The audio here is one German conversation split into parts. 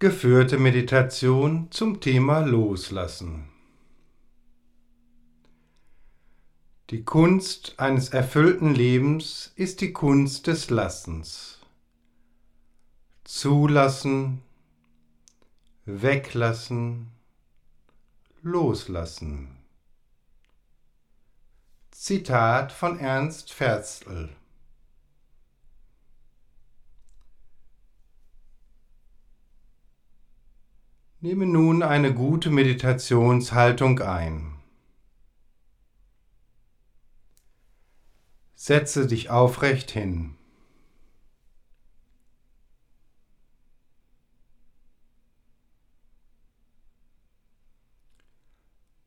Geführte Meditation zum Thema Loslassen. Die Kunst eines erfüllten Lebens ist die Kunst des Lassens. Zulassen, weglassen, loslassen. Zitat von Ernst Ferzl Nehme nun eine gute Meditationshaltung ein. Setze dich aufrecht hin.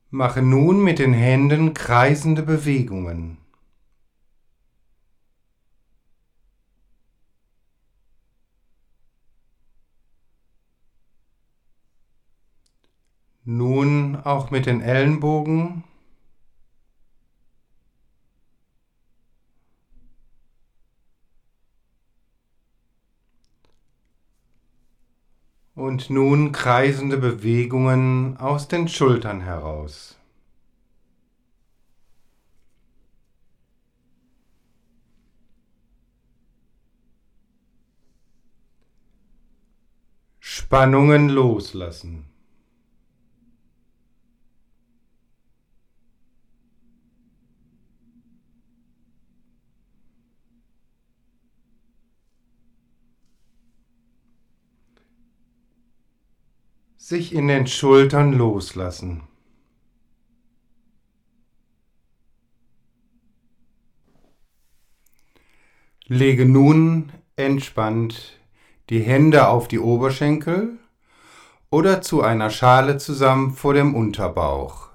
Mache nun mit den Händen kreisende Bewegungen. Nun auch mit den Ellenbogen. Und nun kreisende Bewegungen aus den Schultern heraus. Spannungen loslassen. Sich in den Schultern loslassen. Lege nun entspannt die Hände auf die Oberschenkel oder zu einer Schale zusammen vor dem Unterbauch,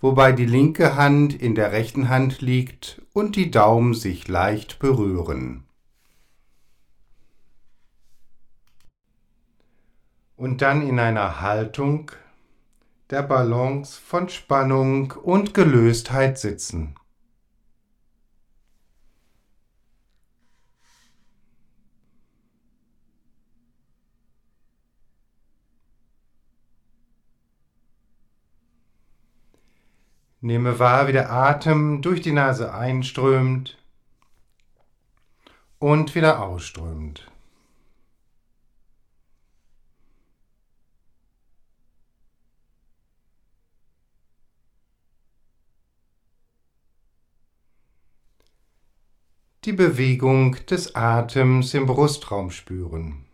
wobei die linke Hand in der rechten Hand liegt und die Daumen sich leicht berühren. Und dann in einer Haltung der Balance von Spannung und Gelöstheit sitzen. Nehme wahr, wie der Atem durch die Nase einströmt und wieder ausströmt. Die Bewegung des Atems im Brustraum spüren.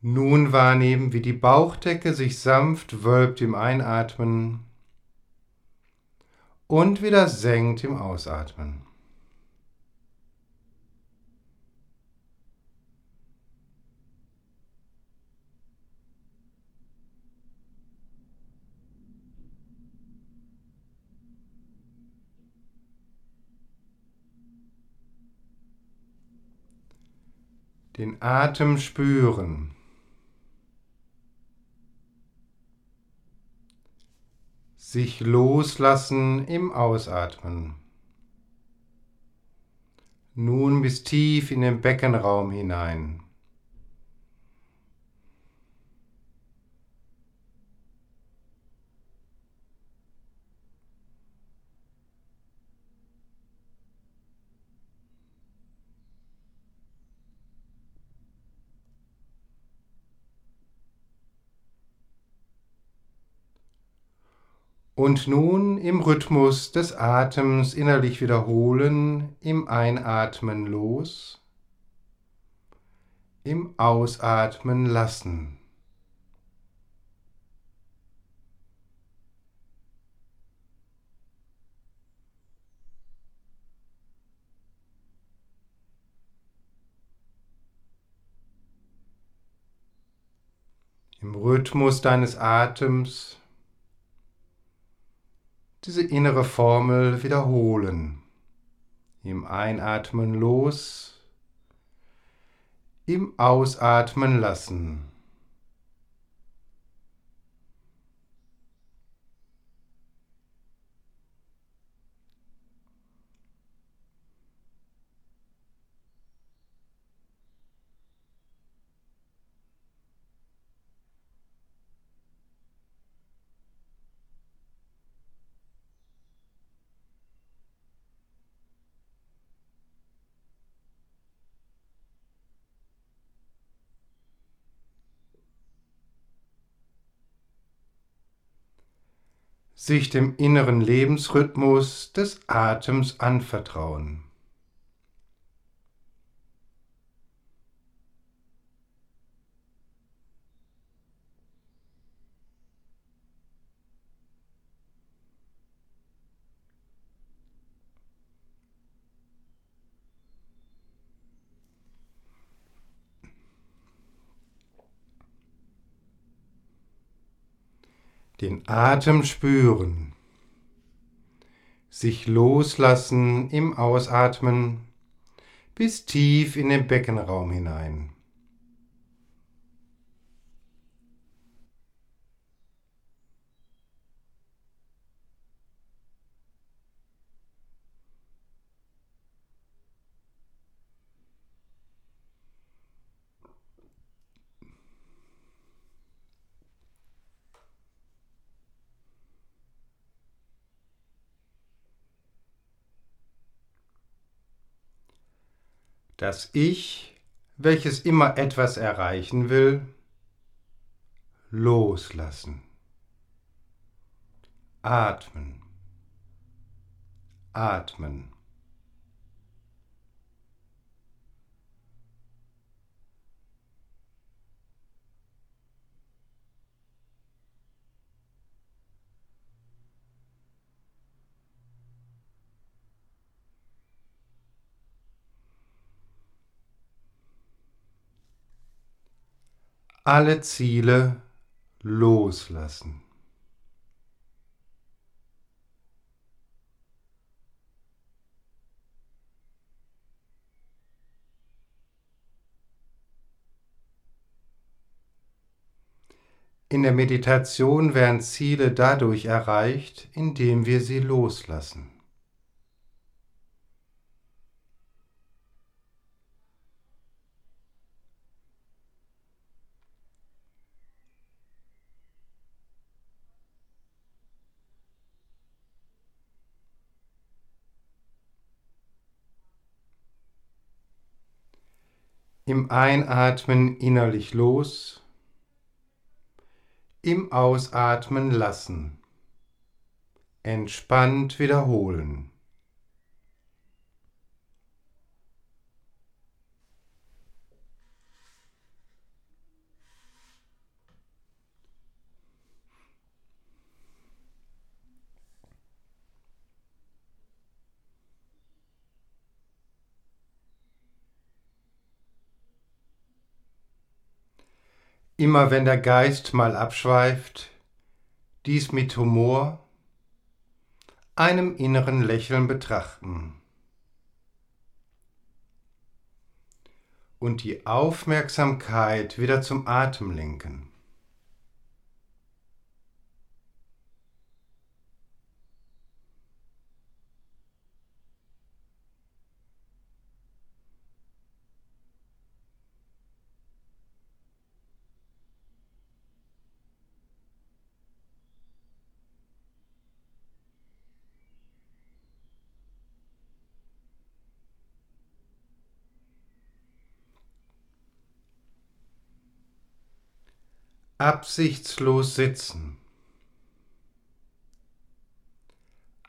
Nun wahrnehmen, wie die Bauchdecke sich sanft wölbt im Einatmen und wieder senkt im Ausatmen. Den Atem spüren. Sich loslassen im Ausatmen. Nun bis tief in den Beckenraum hinein. Und nun im Rhythmus des Atems innerlich wiederholen, im Einatmen los, im Ausatmen lassen. Im Rhythmus deines Atems diese innere Formel wiederholen. Im Einatmen los, im Ausatmen lassen. Sich dem inneren Lebensrhythmus des Atems anvertrauen. Den Atem spüren, sich loslassen im Ausatmen bis tief in den Beckenraum hinein. Das Ich, welches immer etwas erreichen will, loslassen. Atmen. Atmen. Alle Ziele loslassen. In der Meditation werden Ziele dadurch erreicht, indem wir sie loslassen. Im Einatmen innerlich los, im Ausatmen lassen. Entspannt wiederholen. Immer wenn der Geist mal abschweift, dies mit Humor, einem inneren Lächeln betrachten und die Aufmerksamkeit wieder zum Atem lenken. Absichtslos sitzen.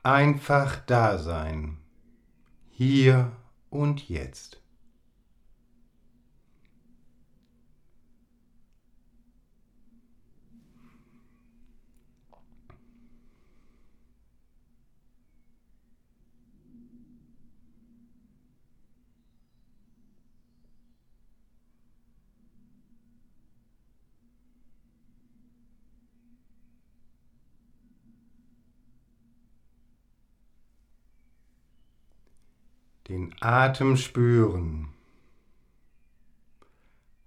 Einfach da sein, hier und jetzt. Den Atem spüren,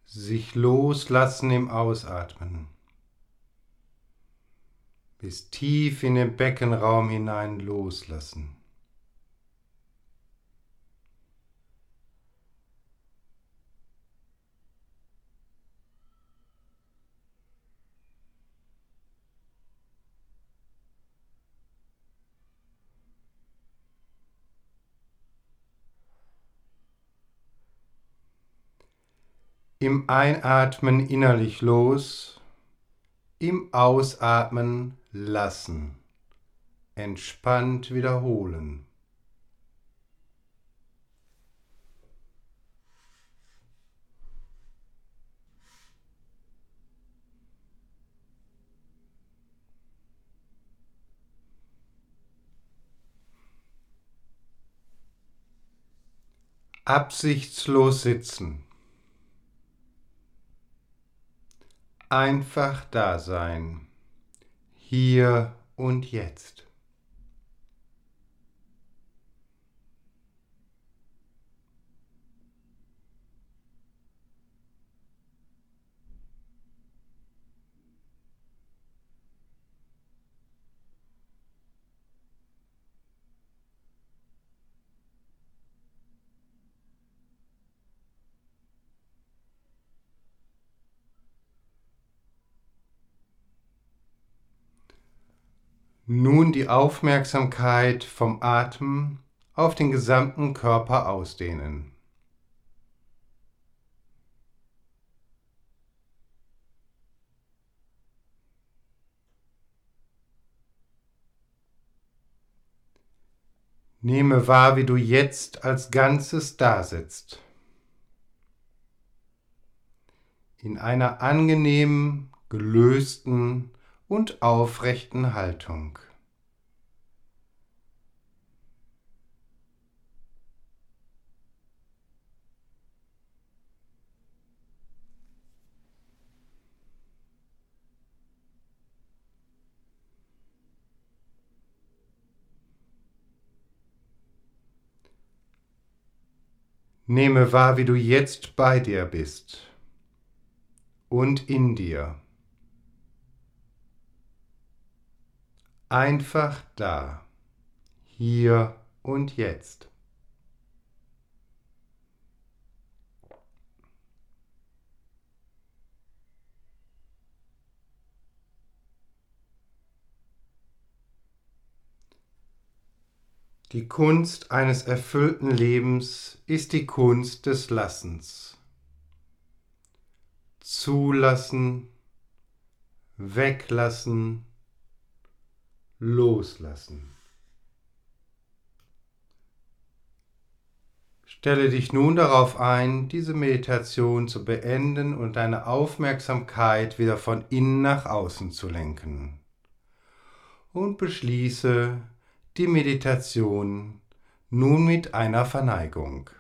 sich loslassen im Ausatmen, bis tief in den Beckenraum hinein loslassen. Im Einatmen innerlich los, im Ausatmen lassen. entspannt wiederholen. Absichtslos sitzen. Einfach da sein. Hier und jetzt. Nun die Aufmerksamkeit vom Atem auf den gesamten Körper ausdehnen. Nehme wahr, wie du jetzt als Ganzes dasitzt. In einer angenehmen, gelösten und aufrechten Haltung. Nehme wahr, wie du jetzt bei dir bist und in dir. Einfach da, hier und jetzt. Die Kunst eines erfüllten Lebens ist die Kunst des Lassens. Zulassen, weglassen, loslassen. Stelle dich nun darauf ein, diese Meditation zu beenden und deine Aufmerksamkeit wieder von innen nach außen zu lenken. Und beschließe die Meditation nun mit einer Verneigung.